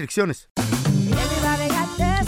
restricciones.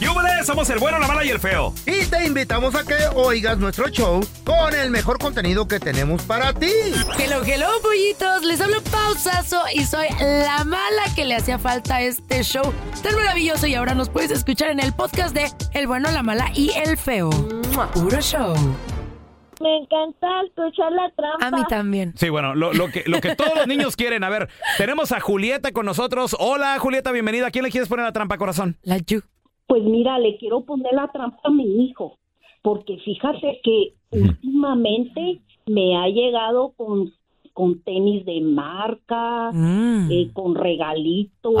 ¡Yúbales! Somos el bueno, la mala y el feo. Y te invitamos a que oigas nuestro show con el mejor contenido que tenemos para ti. Hello, hello, pollitos. Les hablo pausazo y soy la mala que le hacía falta a este show tan maravilloso. Y ahora nos puedes escuchar en el podcast de El bueno, la mala y el feo. Puro show. Me encanta escuchar la trampa. A mí también. Sí, bueno, lo, lo que, lo que todos los niños quieren. A ver, tenemos a Julieta con nosotros. Hola, Julieta, bienvenida. ¿A quién le quieres poner la trampa, corazón? La Yu. Pues mira, le quiero poner la trampa a mi hijo, porque fíjate que últimamente me ha llegado con, con tenis de marca, Mm. eh, con regalitos.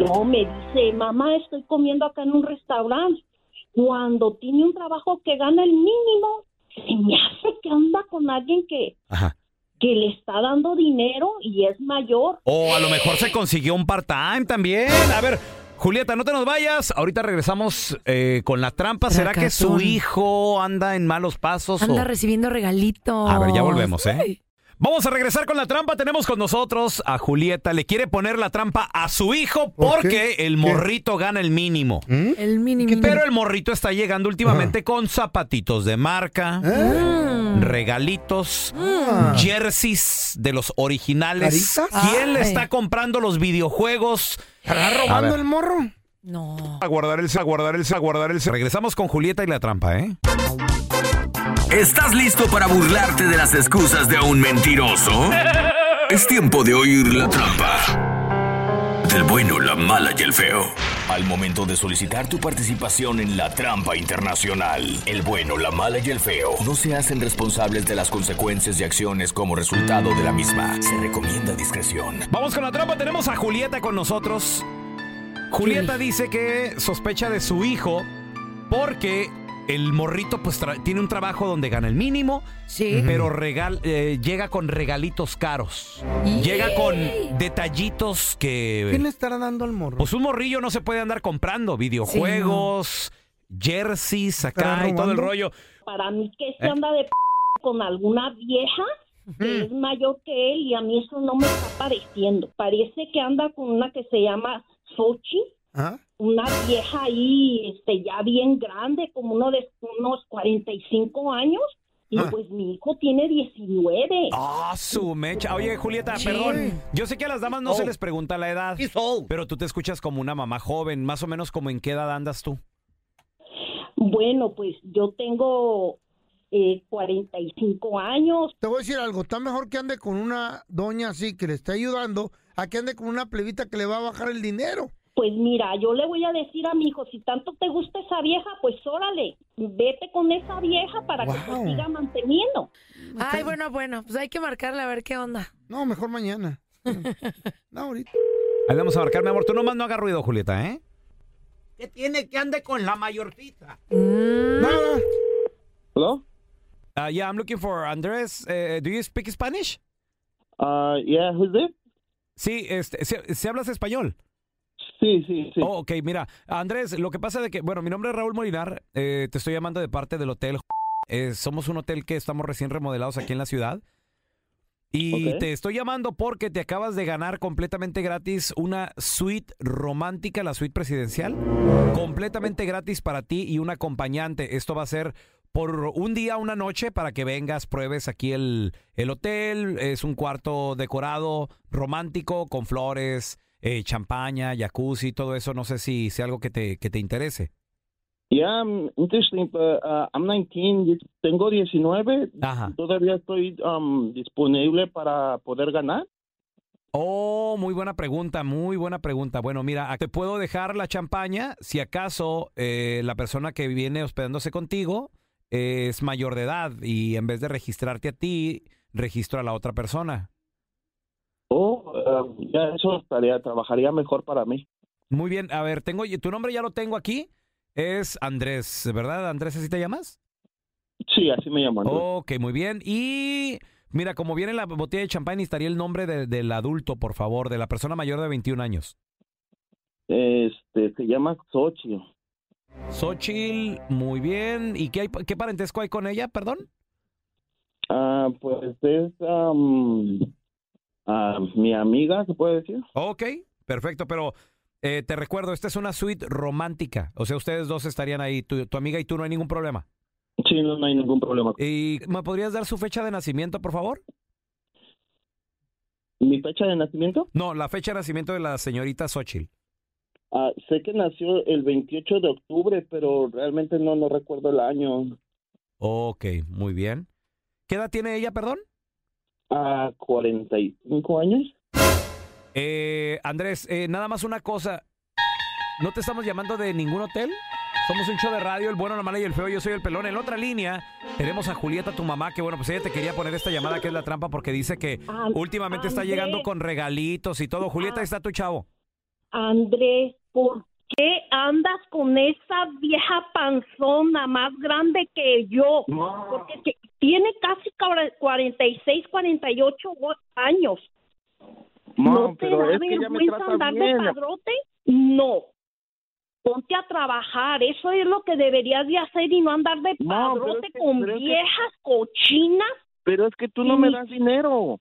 Luego me dice, mamá, estoy comiendo acá en un restaurante. Cuando tiene un trabajo que gana el mínimo, se me hace que anda con alguien que, Ajá. que le está dando dinero y es mayor. O a lo mejor se consiguió un part-time también. A ver, Julieta, no te nos vayas. Ahorita regresamos eh, con la trampa. ¿Será que su hijo anda en malos pasos? Anda o- recibiendo regalitos. A ver, ya volvemos, ¿eh? Ay. Vamos a regresar con la trampa. Tenemos con nosotros a Julieta. Le quiere poner la trampa a su hijo ¿Por porque el ¿Qué? morrito gana el mínimo. El mini mini. Pero el morrito está llegando últimamente con zapatitos de marca, Mm. regalitos, Ah. jerseys de los originales. ¿Caritas? ¿Quién le está comprando los videojuegos? ¿Estará robando el morro? No. A guardar el, a guardar el, a guardar el. Regresamos con Julieta y la trampa, ¿eh? ¿Estás listo para burlarte de las excusas de un mentiroso? Es tiempo de oír la trampa. Del bueno, la mala y el feo. Al momento de solicitar tu participación en la trampa internacional, el bueno, la mala y el feo no se hacen responsables de las consecuencias y acciones como resultado de la misma. Se recomienda discreción. Vamos con la trampa. Tenemos a Julieta con nosotros. Julieta dice que sospecha de su hijo porque el morrito pues tra- tiene un trabajo donde gana el mínimo, Sí. pero regal- eh, llega con regalitos caros. Y- Llega con detallitos que... ¿Quién le estará dando al morro? Pues un morrillo no se puede andar comprando videojuegos, jerseys acá ¿Estará y todo el rollo. Para mí que se Eh. anda de p con alguna vieja que es mayor que él y a mí eso no me está pareciendo. Parece que anda con una que se llama Sochi, ¿Ah? Una vieja ahí este ya bien grande, como uno de unos 45 años. Y Ah. pues mi hijo tiene 19. Ah, su mecha. Oye, Julieta, Sí. perdón. Yo sé que a las damas no se Oh. les pregunta la edad. Old. Pero tú te escuchas como una mamá joven, más o menos como en qué edad andas tú. Bueno, pues yo tengo eh, 45 años. Te voy a decir algo, está mejor que ande con una doña así que le está ayudando a que ande con una plebita que le va a bajar el dinero. Pues mira, yo le voy a decir a mi hijo, si tanto te gusta esa vieja, pues órale, vete con esa vieja para que te siga manteniendo. Ay, bueno, bueno. Pues hay que marcarle a ver qué onda. No, mejor mañana. No, ahorita. Ahí vamos a marcar, mi amor. Tú nomás no hagas ruido, Julieta, ¿eh? ¿Qué tiene que ande con la mayorcita? Mm. Nada. Hello? Uh, yeah, I'm looking for Andrés. Eh, do you speak Spanish? Uh, yeah, who's this? Sí, este, ¿se, se hablas español? Sí, sí, sí. Oh, ok, mira, Andrés, lo que pasa es que, bueno, mi nombre es Raúl Molinar, eh, te estoy llamando de parte del hotel. Eh, somos un hotel que estamos recién remodelados aquí en la ciudad. Y te estoy llamando porque te acabas de ganar completamente gratis una suite romántica, la suite presidencial. Completamente gratis para ti y un acompañante. Esto va a ser por un día, una noche, para que vengas, pruebes aquí el, el hotel. Es un cuarto decorado, romántico, con flores, eh, champaña, jacuzzi, todo eso. No sé si sea algo que te, que te interese. Yeah, I'm interesting, but uh, I'm 19, tengo 19, Ajá. todavía estoy um, disponible para poder ganar. Oh, muy buena pregunta, muy buena pregunta. Bueno, mira, te puedo dejar la champaña si acaso eh, la persona que viene hospedándose contigo es mayor de edad y en vez de registrarte a ti, registro a la otra persona. Uh, ya eso estaría, trabajaría mejor para mí. Muy bien, a ver, tengo tu nombre ya lo tengo aquí. Es Andrés, ¿verdad? Andrés, ¿así te llamas? Sí, así me llaman. Ok, muy bien. Y mira, como viene la botella de champán, necesitaría el nombre de- del adulto, por favor, de la persona mayor de 21 años. Este, se llama Xochitl. Xochitl, muy bien. ¿Y qué, hay, qué parentesco hay con ella, perdón? Ah, pues es um, ah, mi amiga, ¿se puede decir? Ok, perfecto, pero eh, te recuerdo, esta es una suite romántica. O sea, ustedes dos estarían ahí, tu, tu amiga y tú, no hay ningún problema. Sí, no, no hay ningún problema. ¿Y me podrías dar su fecha de nacimiento, por favor? ¿Mi fecha de nacimiento? No, la fecha de nacimiento de la señorita Xochitl. Ah, sé que nació el 28 de octubre, pero realmente no, no recuerdo el año. Ok, muy bien. ¿Qué edad tiene ella, perdón? ¿A 45 años? Eh, Andrés, eh, nada más una cosa. ¿No te estamos llamando de ningún hotel? Somos un show de radio, el bueno, la mala y el feo. Yo soy el pelón. En la otra línea tenemos a Julieta, tu mamá, que bueno, pues ella te quería poner esta llamada que es la trampa porque dice que últimamente está llegando con regalitos y todo. Julieta, ahí está tu chavo. Andrés, ¿por qué andas con esa vieja panzona más grande que yo? Porque que- tiene casi cua- 46, 48 go- años. Mom, ¿No te pero da es que me vergüenza trata andar de padrote? No. Ponte a trabajar, eso es lo que deberías de hacer y no andar de padrote es que- con que- viejas cochinas. Pero es que tú no me das dinero.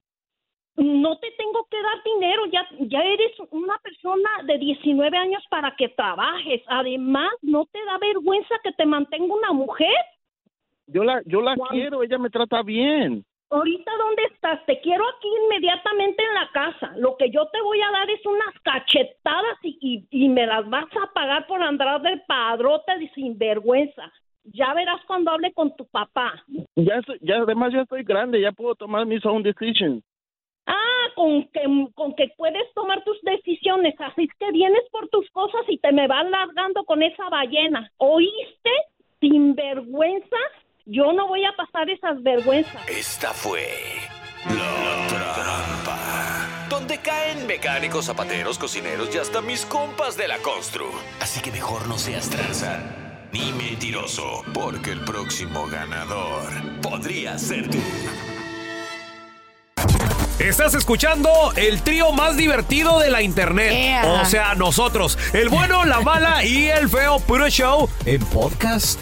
No te tengo que dar dinero, ya, ya eres una persona de 19 años para que trabajes. Además, ¿no te da vergüenza que te mantenga una mujer? Yo la, yo la Juan. quiero, ella me trata bien. Ahorita, ¿dónde estás? Te quiero aquí inmediatamente en la casa. Lo que yo te voy a dar es unas cachetadas y, y, y me las vas a pagar por andar de padrota de sinvergüenza. Ya verás cuando hable con tu papá. Ya, estoy- ya además ya estoy grande, ya puedo tomar mis own decisions. Ah, con que, con que puedes tomar tus decisiones. Así es que vienes por tus cosas y te me vas largando con esa ballena. ¿Oíste? Sinvergüenza. Yo no voy a pasar esas vergüenzas. Esta fue La Trampa. Donde caen mecánicos, zapateros, cocineros y hasta mis compas de la constru. Así que mejor no seas tranza ni mentiroso, porque el próximo ganador podría ser tú. Estás escuchando el trío más divertido de la internet. O sea, nosotros, el bueno, la mala y el feo puro show en podcast.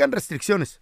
aplican restricciones.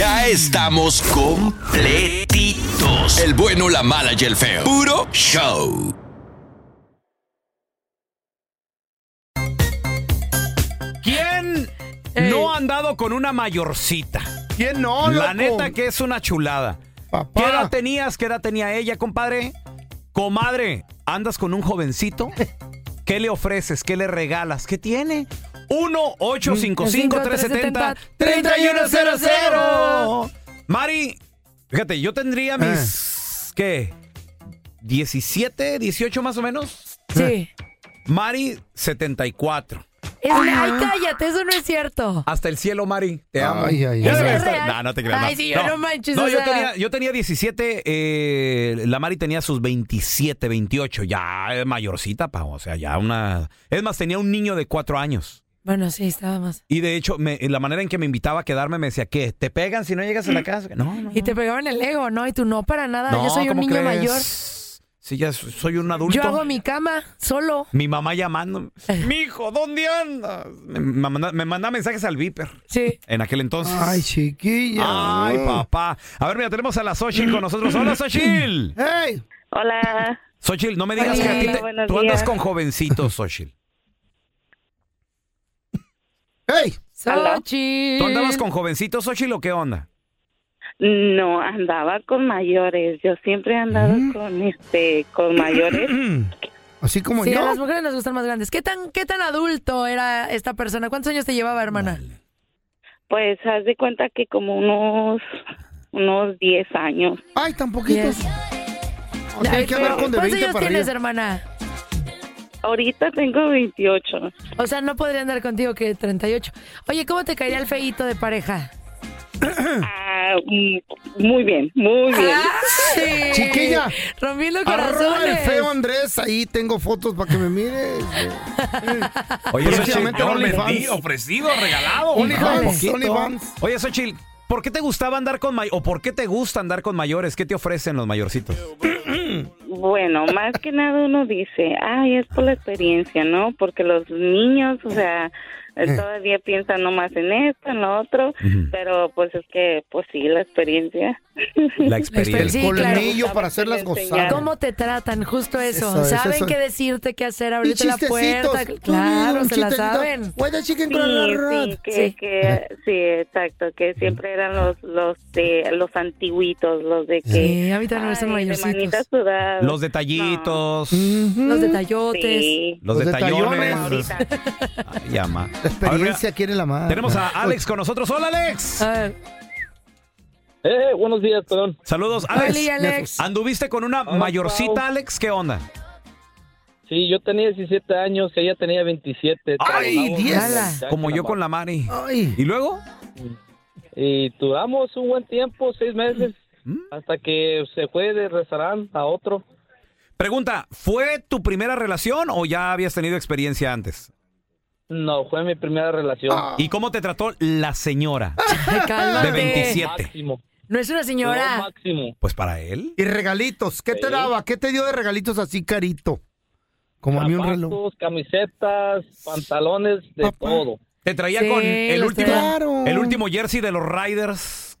Ya estamos completitos. El bueno, la mala y el feo. Puro show. ¿Quién no ha andado con una mayorcita? ¿Quién no, La loco? neta que es una chulada. ¿Qué edad tenías? ¿Qué edad tenía ella, compadre? Comadre, ¿andas con un jovencito? ¿Qué le ofreces? ¿Qué le regalas? ¿Qué tiene? 1-855-370-3100. Mari, fíjate, yo tendría mis. ¿Qué? ¿17, 18 más o menos? Sí. Mari, 74. Es- ay, cállate, eso no es cierto. Hasta el cielo, Mari. Te amo. Ay, ay, Ya ay. No, no te creas. Ay, sí, yo no manches, No, o yo, sea. tenía, yo tenía 17, eh, la Mari tenía sus 27, 28. Ya eh, mayorcita, pa, o sea, ya una... Es más, tenía un niño de cuatro años. Bueno, sí, estaba más. Y de hecho, me- la manera en que me invitaba a quedarme me decía, ¿qué? ¿Te pegan si no llegas a la casa? No, no. Y te pegaban el ego, ¿no? Y tú no para nada. no, Yo soy un ¿cómo niño crees? mayor. Sí, ya so- soy un adulto. Yo hago mi cama solo. Mi mamá llamando. Mijo, ¿dónde andas? Me, me manda, me manda mensajes al Viper. Sí. En aquel entonces. Ay, chiquilla. Ay, papá. A ver, mira, tenemos a la Xochitl con nosotros. Hola, Xochitl. ¡Hey! Hola. Xochitl, no me digas Hola, que a ti te- tú andas con jovencitos, Xochitl. ¡Hey! Xochitl. ¿Tú andabas con jovencitos, Xochitl, o qué onda? No, andaba con mayores. Yo siempre he andado con este con mayores. Así como Sí, a yo. las mujeres nos gustan más grandes. ¿Qué tan, ¿Qué tan adulto era esta persona? ¿Cuántos años te llevaba, hermana? Pues haz de cuenta que como unos unos 10 años. Ay, tan poquitos. O sea, hay que hablar con de ¿Cuántos 20 años para tienes, arriba. hermana? Ahorita tengo 28. O sea, no podría andar contigo que 38. Oye, ¿cómo te caería el feíto de pareja? Ah, mm, muy bien, muy bien. Ay, Chiquilla. Rompiendo Arroba el corazones. feo Andrés, ahí tengo fotos para que me mires. Oye, Xochitl, yo vendí, ofrecido, regalado. OnlyFans. Oye, Xochitl, ¿por qué te gustaba andar con mayores? ¿O por qué te gusta andar con mayores? ¿Qué te ofrecen los mayorcitos? Bueno, más que nada uno dice, ay, es por la experiencia, ¿no? Porque los niños, o sea, Eh. todavía piensan nomás en esto, en lo otro, pero pues es que, pues sí, la experiencia. La experiencia. Sí, claro. Colmillo para hacerlas gozar. ¿Cómo te tratan? Justo eso. Eso es, saben eso es. qué decirte, qué hacer, abrirte la puerta. Claro, se la saben. Chicken Sí, sí, que, Sí. que- sí, exacto, que siempre eran los los de los antiguitos, los de que Sí, a mí también me gustan ay, de mayorcitos. manita sudada. Los detallitos. Los detallotes. Sí. Los, Los detallones. detallones. Ay, ama. La experiencia quiere la madre. Tenemos a Alex con nosotros. Hola, Alex. Ver, Eh, buenos días, perdón. Saludos, Alex. Oli, Alex. ¿Anduviste con una Hola, mayorcita, Pau. Alex? ¿Qué onda? Sí, yo tenía 17 años, ella tenía 27. ¡Ay, Trabajamos 10! en la muchacha, Como yo con la Mari. Ay. ¿Y luego? Y duramos un buen tiempo, seis meses, ¿Mm? hasta que se fue de restaurante a otro. Pregunta, ¿fue tu primera relación o ya habías tenido experiencia antes? No, fue mi primera relación. ¿Y cómo te trató la señora de 27? Máximo. No es una Lo señora. máximo. Pues para él. Y regalitos. ¿Qué te Sí. daba? ¿Qué te dio de regalitos así carito? Como a mí un reloj. Zapatos, camisetas, pantalones, de Papá. todo. ¿Te traía Sí, con el los último, Claro. el último jersey de los Riders?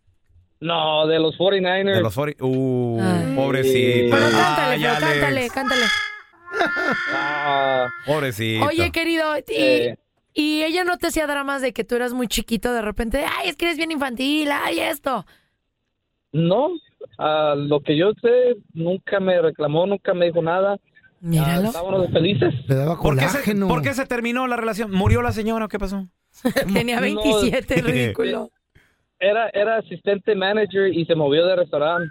No, de los 49ers. De los 40 Uh, Ay. pobrecito. Cántale, Ay, pero Alex. cántale, cántale. Ah, Pobrecito. Oye, querido, y, Eh. y ella no te hacía dramas de que tú eras muy chiquito de repente. Ay, es que eres bien infantil, ay, esto. No, a lo que yo sé, nunca me reclamó, nunca me dijo nada. Míralo. Ah, estábamos felices. Le daba ¿Por qué, se, colágeno. por qué se terminó la relación? ¿Murió la señora o qué pasó? Tenía No, 27, ridículo. Era, era asistente manager y se movió de restaurante.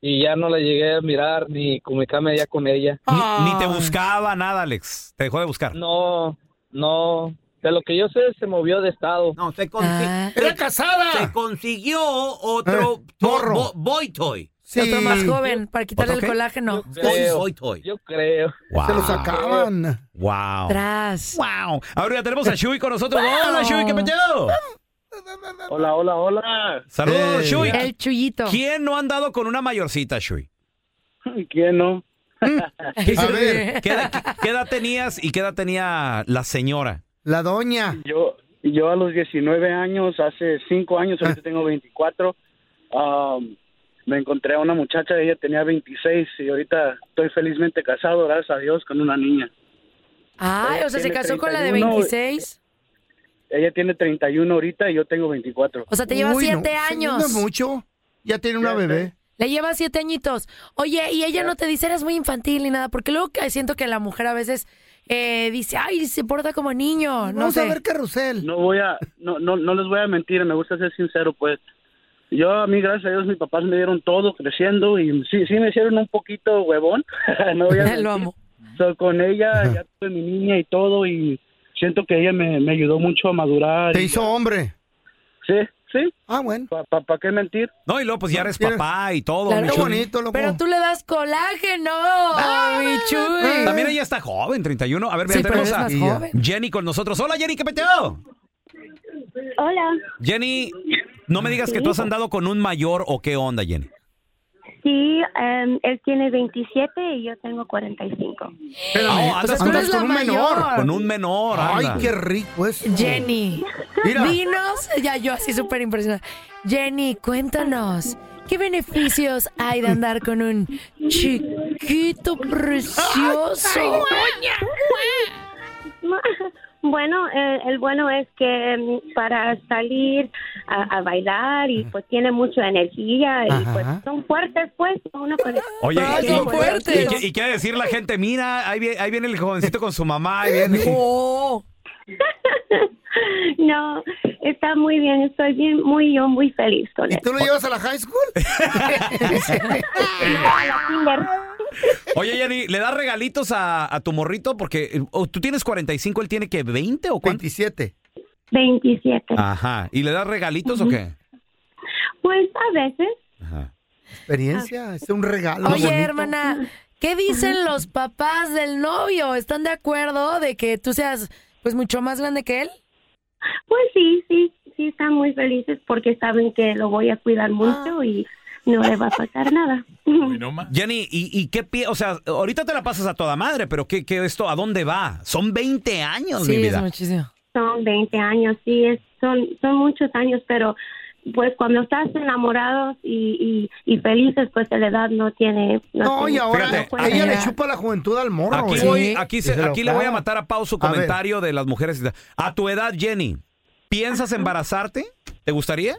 Y ya no la llegué a mirar ni comunicarme ya con ella. Ni, ni te buscaba nada, Alex. Te dejó de buscar. No, no. De lo que yo sé, se movió de estado. No, se, Ah. ¡Era casada! se consiguió otro Eh, boy toy. Sí. Otro más joven para quitarle el colágeno. Yo creo, Boy toy. yo creo. Se lo sacaban. Wow. Tras. Wow. Ahora ya tenemos a Shui con nosotros. Hola, Shui, ¿qué peteo? Hola, hola, hola. Saludos, Eh. Shui. El chuyito. ¿Quién no ha andado con una mayorcita, Shui? ¿Quién no? A ver, ¿Qué edad, qué edad tenías y qué edad tenía la señora? la doña. Yo, yo a los 19 años, hace 5 años, ahorita tengo 24, um, me encontré a una muchacha, ella tenía 26 y ahorita estoy felizmente casado, gracias a Dios, con una niña. Ay, o sea, se casó con la de 31. 26. Ella tiene 31 ahorita y yo tengo 24. O sea, te lleva Uy, no, siete años. No es mucho. Ya tiene una Ya bebé. Le lleva siete añitos. Oye, y ella no te dice eres muy infantil ni nada, porque luego que siento que la mujer a veces eh, dice, ay, se porta como niño. No Vamos sé. a ver carrusel. No voy a, no, no, no les voy a mentir, me gusta ser sincero, pues. Yo, a mí, gracias a Dios, mis papás me dieron todo creciendo y sí, sí me hicieron un poquito huevón. no voy a mentir. Lo amo. So, con ella ya tuve mi niña y todo y siento que ella me, me ayudó mucho a madurar. Te hizo hombre. Sí, sí. Ah, bueno. ¿Para pa, qué mentir? No, y luego pues ya eres papá y todo. Claro. Qué bonito, loco. Pero tú le das colágeno, mi Chuy. También ella está joven, 31. A ver, Sí, tenemos a. Jenny con nosotros. Hola, Jenny, ¿qué peteo? Hola, Jenny, no me digas que tú has andado con un mayor o qué onda, Jenny. Sí, em, él tiene 27 y yo tengo 45. Espérame, Ah, andas andas con- con un menor. Con un menor. Ay, anda. qué rico es. Jenny, Mira. dinos, ya yo así súper impresionada. Jenny, cuéntanos, ¿qué beneficios hay de andar con un chiquito precioso? Bueno, eh, el bueno es que em, para salir a, a bailar y pues tiene mucha energía y Ajá. pues son fuertes pues, uno puede... Oye, y, son y- fuertes. y qué- y qué decir la gente? Mira, ahí viene, ahí viene el jovencito con su mamá. Ahí viene. Oh, No, está muy bien, estoy bien, muy yo muy feliz con ¿Y él. tú lo llevas a la high school? A la kinder. Oye, Jenny, ¿le das regalitos a, a tu morrito? Porque eh, o tú tienes 45, él tiene que 20 o cuánto? 27. 27. Ajá. ¿Y le das regalitos o qué? Pues a veces. Ajá. Experiencia, es un regalo. Oye, bonito. hermana, ¿qué dicen los papás del novio? ¿Están de acuerdo de que tú seas pues mucho más grande que él? Pues sí, sí, sí están muy felices porque saben que lo voy a cuidar mucho y no le va a pasar nada. Jenny, ¿y, y qué pie? O sea, ahorita te la pasas a toda madre, pero ¿qué, qué esto? ¿A dónde va? Son 20 años, mi Sí, es vida. muchísimo. Son 20 años, sí, es, son, son muchos años, pero pues cuando estás enamorados y, y, y felices, pues la edad no tiene... No, tiene- y ahora Fíjate, ella le chupa la juventud al morro. Aquí, güey. voy, aquí, se- aquí le voy a matar a Pau su comentario de las mujeres. A tu edad, Jenny, ¿piensas embarazarte? ¿Te gustaría?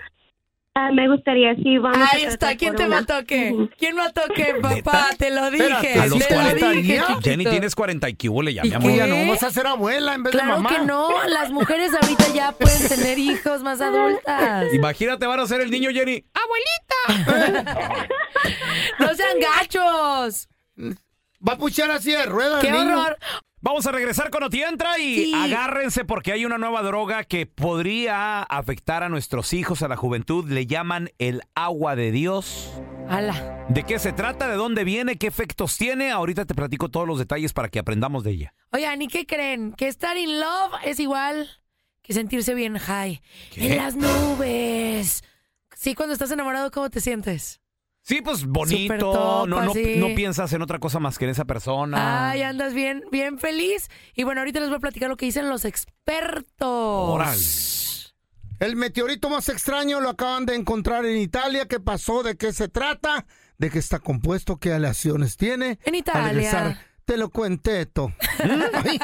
Ah, me gustaría, sí, vamos a Ahí está, ¿quién te una. mató qué? ¿Quién mató qué, papá? Te lo dije, A los te lo 40 dije. Jenny, tienes 40 y que huele ya, ¿Y mi amor. Ya no vas a ser abuela en vez de Claro mamá. que no, las mujeres ahorita ya pueden tener hijos más adultas. Imagínate, van a ser el niño, Jenny. ¡No sean gachos! Va a puchar así de ruedas. ¡Qué niño. horror! Vamos a regresar con Otientra y Sí. agárrense porque hay una nueva droga que podría afectar a nuestros hijos, a la juventud. Le llaman el agua de Dios. ¡Hala! ¿De qué se trata? ¿De dónde viene? ¿Qué efectos tiene? Ahorita te platico todos los detalles para que aprendamos de ella. Oigan, ¿y qué creen? Que estar in love es igual que sentirse bien high. ¿Qué? En las nubes. Sí, cuando estás enamorado, ¿cómo te sientes? Sí, pues bonito. Top, no, no, así. no piensas en otra cosa más que en esa persona. Ay, andas bien, bien feliz. Y bueno, ahorita les voy a platicar lo que dicen los expertos. Órale. El meteorito más extraño lo acaban de encontrar en Italia. ¿Qué pasó? ¿De qué se trata? ¿De qué está compuesto? ¿Qué aleaciones tiene? En Al Italia. regresar, te lo cuenté, Eto. Ay.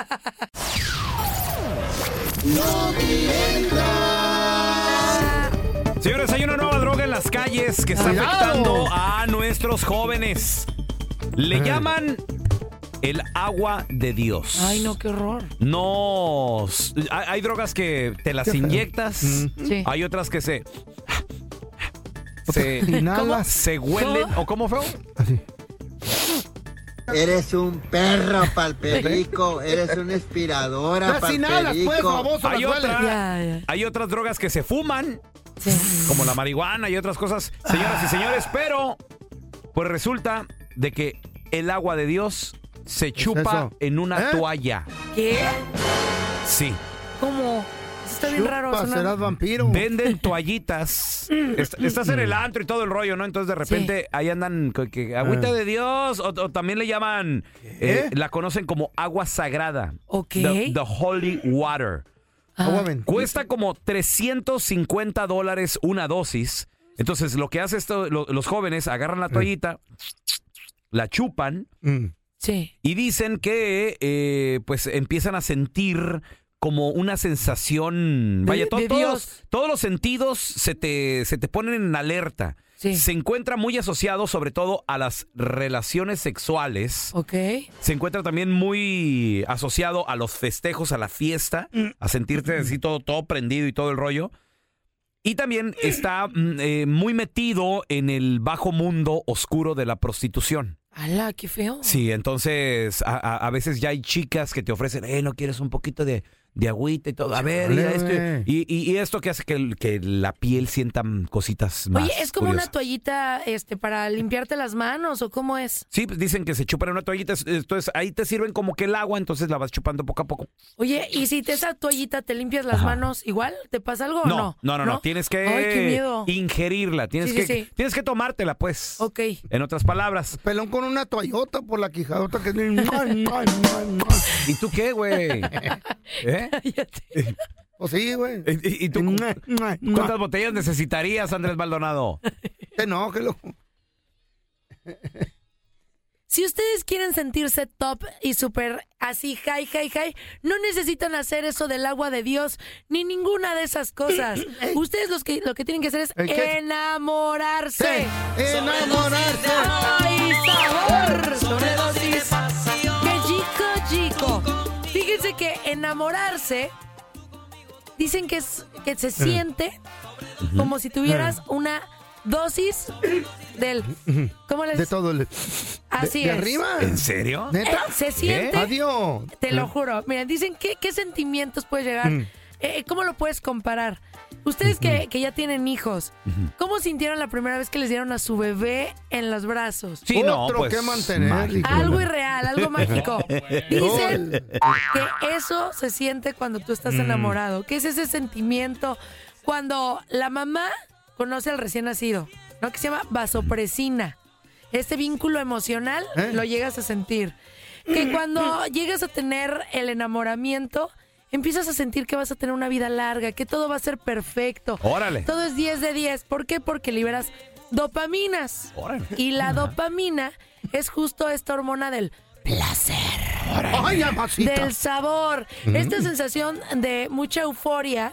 Señores, hay una nueva droga en las calles que está Cuidado. afectando a nuestros jóvenes. Le llaman el agua de Dios. Ay, no, qué horror. No. Hay, hay drogas que te las Qué feo. inyectas. Sí. Hay otras que se. Se, Inhalas. se huelen. ¿O cómo feo? Eres un perro palperico, eres una inspiradora Las inhalas, pues, palperico. baboso, Hay, las hueles. otra- Ya, ya. hay otras drogas que se fuman, Sí. como la marihuana y otras cosas, señoras y señores, pero pues resulta de que el agua de Dios se chupa eso? en una ¿Eh? toalla. ¿Qué? Sí. ¿Cómo? Está bien raro. Chupa, suena- serás vampiro. Venden toallitas. Est- Estás en el antro y todo el rollo, ¿no? Entonces de repente ahí andan que agüita Ah. de Dios o, o también le llaman, eh, la conocen como agua sagrada. Ok. The, the holy water. Bendita. Cuesta como 350 dólares una dosis. Entonces, lo que hace esto, lo- los jóvenes agarran la toallita, la chupan Mm. Sí. y dicen que eh, pues empiezan a sentir como una sensación. Vaya, to- de todos, Dios. todos los sentidos se te, se te ponen en alerta. Sí. Se encuentra muy asociado sobre todo a las relaciones sexuales. Ok. Se encuentra también muy asociado a los festejos, a la fiesta, a sentirte así todo, todo prendido y todo el rollo. Y también está mm, eh, muy metido en el bajo mundo oscuro de la prostitución. Ala, qué feo. Sí, entonces a, a- a veces ya hay chicas que te ofrecen, eh, ¿no quieres un poquito de, de agüita y todo? A ver, esto. Y, y- y esto que hace que, la piel sienta cositas más Oye, ¿es como una toallita este, para limpiarte las manos o cómo es? Sí, pues dicen que se chupan en una toallita, es- entonces ahí te sirven como que el agua, entonces la vas chupando poco a poco. Oye, ¿y si te esa toallita te limpias las Ajá. manos igual? ¿Te pasa algo o No, no? no, no, no, tienes que Ay, qué miedo. ingerirla, tienes Sí, sí, que sí. tienes que tomártela, pues. Ok. En otras palabras. Pelón con una toallota por la quijadota que ¿Y tú qué, güey? ¿Eh? Pues sí, güey. ¿Y, tú cuántas botellas necesitarías, Andrés Maldonado? No, que lo... Si ustedes quieren sentirse top y súper así, high, high, high, no necesitan hacer eso del agua de Dios ni ninguna de esas cosas. ustedes los que, lo que tienen que hacer es enamorarse. Enamorarse. ¡Ay, sabor! Enamorarse, dicen que, es, que se siente como si tuvieras una dosis del... ¿Cómo les De todo el... Así de, de es. arriba. ¿En serio? ¿Neta? Eh, se siente. Adiós. Te lo juro. Miren, dicen que, qué sentimientos puede llegar. Mm. Eh, ¿Cómo lo puedes comparar? Ustedes que, que ya tienen hijos, ¿cómo sintieron la primera vez que les dieron a su bebé en los brazos? Sí, no, Otro pues, que mantener. mágico. Algo irreal, algo mágico. Dicen que eso se siente cuando tú estás Mm. enamorado. ¿Qué es ese sentimiento cuando la mamá conoce al recién nacido? ¿No? Que se llama vasopresina. Este vínculo emocional ¿Eh? lo llegas a sentir. Que cuando llegas a tener el enamoramiento, empiezas a sentir que vas a tener una vida larga, que todo va a ser perfecto. Órale. Todo es 10 de 10. ¿Por qué? Porque liberas dopaminas. Órale. Y la dopamina es justo esta hormona del placer. Ay. Del sabor. Esta sensación de mucha euforia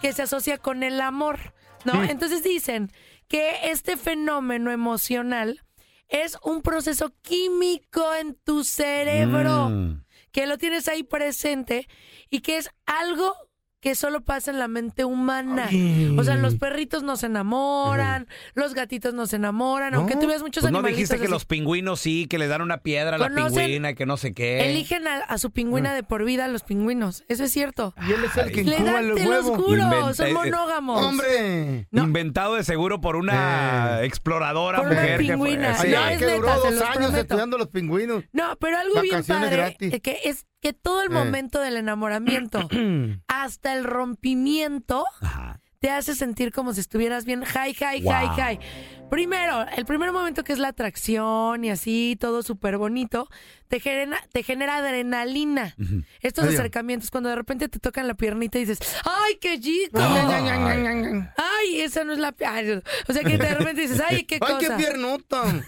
que se asocia con el amor, ¿no? Entonces dicen que este fenómeno emocional es un proceso químico en tu cerebro Mm. Que lo tienes ahí presente y que es algo que solo pasa en la mente humana. O sea, los perritos no se enamoran, los gatitos no se enamoran, aunque tú veas muchos Pues no animalitos dijiste que así. los pingüinos sí, que le dan una piedra a la Conocen- pingüina, que no sé qué. Eligen a, a su pingüina de por vida, los pingüinos. Eso es cierto. Y él es el que Le incuba dan, el te los huevo. juro, Inventa- son eh, monógamos. ¡Hombre! Inventado de seguro por una exploradora Por una mujer. que fue- pingüina. Sí. No, es que neta, duró se dos los años prometo. estudiando los pingüinos. No, pero algo bien padre gratis. eh, que es que todo el Eh. momento del enamoramiento hasta el rompimiento te hace sentir como si estuvieras bien high, high, Wow. high. Primero, el primer momento que es la atracción y así, todo súper bonito, te genera, te genera adrenalina. Estos Adiós. acercamientos, cuando de repente te tocan la piernita y dices, ¡ay, qué chico! Ay, ¡Ay, esa no es la pierna! O sea que de repente dices, ¡ay, qué Ay, cosa! qué piernota.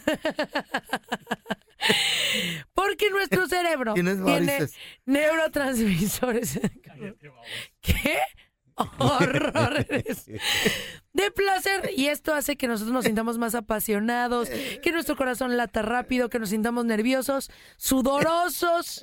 Porque nuestro cerebro Tienes tiene varices. neurotransmisores. ¿Qué? horrores de placer y esto hace que nosotros nos sintamos más apasionados, que nuestro corazón lata rápido, que nos sintamos nerviosos, sudorosos,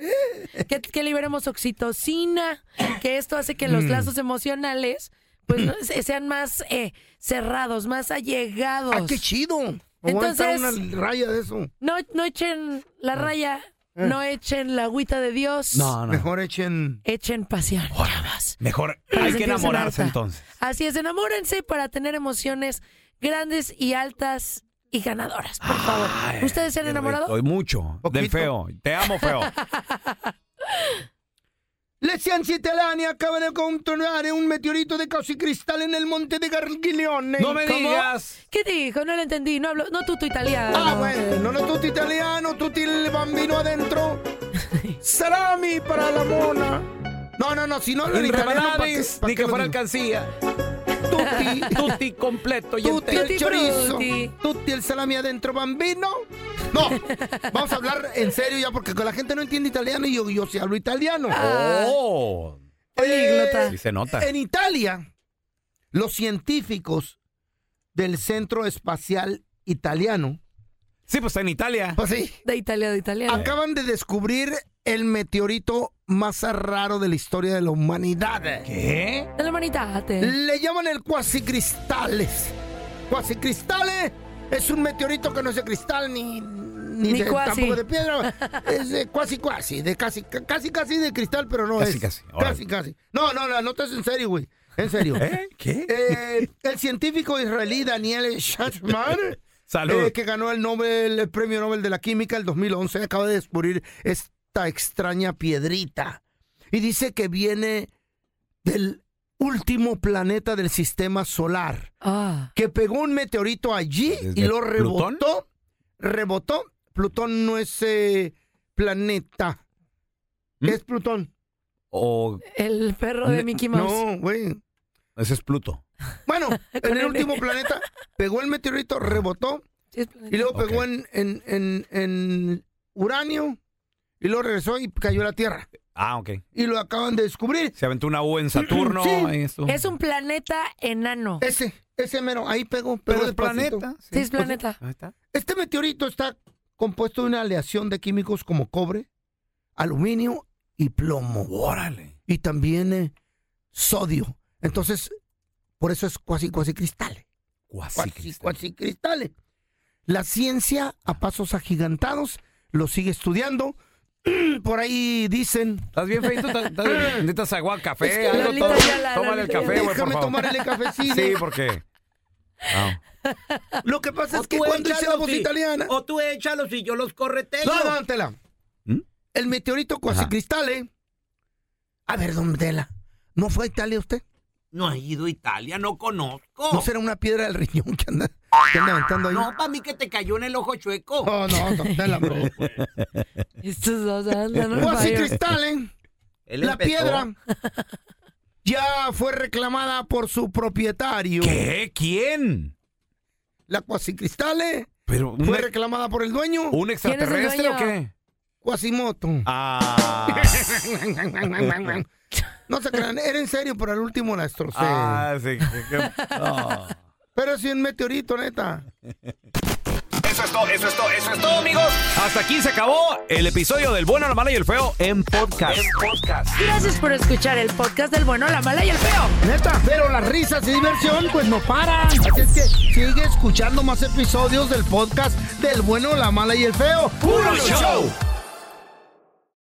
que, que liberemos oxitocina, que esto hace que los Mm. lazos emocionales pues sean más eh, cerrados, más allegados. ¡Ah, qué chido! Entonces- una raya de eso. No, no echen la raya, Eh. no echen la agüita de Dios. No, no. Mejor echen... Echen pasión, chavos. Mejor Para hay que enamorarse entonces. Así es, enamórense para tener emociones grandes y altas y ganadoras, por favor. ¿Ustedes se han enamorado? Estoy mucho del feo. Te amo, feo. Le Scienze Italiane acaban de controlar un meteorito de casi cristal en el monte de Gargiglione. No me ¿Cómo? digas. ¿Qué dijo? No lo entendí. No hablo, no tutto italiano. Ah, bueno, no tutti italiano, tutti il bambino adentro. Salami para la mona. No, no, no, si no hablan En italiano, ¿pa' qué- rebanades, pa' ni que lo fuera alcancía. Tutti, Tutti completo y tutti el chorizo, tutti el salami adentro, bambino. No, vamos a hablar en serio ya porque la gente no entiende italiano y yo, yo sí hablo italiano. Oh. Eh, Sí se nota. En Italia, los científicos del Centro Espacial Italiano, Sí, pues en Italia. pues sí, De Italia, de italiano. acaban de descubrir el meteorito más raro de la historia de la humanidad. ¿Qué? De la humanidad. Le llaman el cuasicristales. Cuasicristales es un meteorito que no es de cristal ni, ni, Ni de- cuasi. tampoco de piedra. Es de cuasi cuasi, de casi casi casi de cristal, pero no Casi, es. casi, órale. Casi casi. No, no, la nota es en serio, güey. En serio. ¿Eh? ¿Qué? Eh, el científico israelí Daniel Schatzman, Salud. eh, que ganó el, Nobel, el premio Nobel de la Química el 2011, acaba de descubrir esta extraña piedrita. Y dice que viene del último planeta del sistema solar, Ah. que pegó un meteorito allí y ¿Desde lo Plutón? rebotó. Rebotó. Plutón no es eh, planeta. ¿Mm? ¿Qué es Plutón? O El perro de Mickey Mouse. No, güey. ese es Pluto. Bueno, en el último planeta pegó el meteorito, rebotó Sí, y luego pegó en, en, en, en uranio y luego regresó y cayó a la Tierra. Ah, ok. Y lo acaban de descubrir. Se aventó una U en Saturno. Sí. estuvo. Es un planeta enano. Ese, ese mero, ahí pegó. pegó Pero es despacito. planeta. Sí, es planeta. Ahí está. Este meteorito está compuesto de una aleación de químicos como cobre, aluminio y plomo. Órale. Y también eh, sodio. Entonces, por eso es cuasi cuasi cristales. Cuasi Cuasi, cristal. cuasi cristales. La ciencia a pasos agigantados lo sigue estudiando. Por ahí dicen. ¿Estás bien, Feito? ¿Necesitas agua, café? Es que algo? Todo- la- Tómale el café, güey, por Déjame favor. tomarle cafecito. Sí, porque... Ah. Lo que pasa O es que cuando hice la voz italiana. O tú échalos y yo los correteo. No, no. ¿Mm? El meteorito cuasi cristales. A ver, don Tela. ¿No fue a Italia usted? No he ido a Italia, no conozco. ¿No será una piedra del riñón que anda, que anda aventando ahí? No, para mí que te cayó en el ojo chueco. No, no, don Tela, bro. Estos dos andan fire. cristales. Él La empezó. piedra ya fue reclamada por su propietario. ¿Qué? ¿Quién? La cuasicristales Pero un, fue reclamada por el dueño. ¿un extraterrestre o qué? Quasimoto. Ah. No se crean, era en serio, pero al último la destrocé. ah, sí. no. Pero sí un meteorito, neta. Eso es todo, eso es todo, eso es todo, amigos. Hasta aquí se acabó el episodio del bueno, la mala y el feo en podcast. Gracias por escuchar el podcast del bueno, la mala y el feo. Neta, pero las risas y diversión pues no paran. Así es que sigue escuchando más episodios del podcast del bueno, la mala y el feo. ¡Puro show!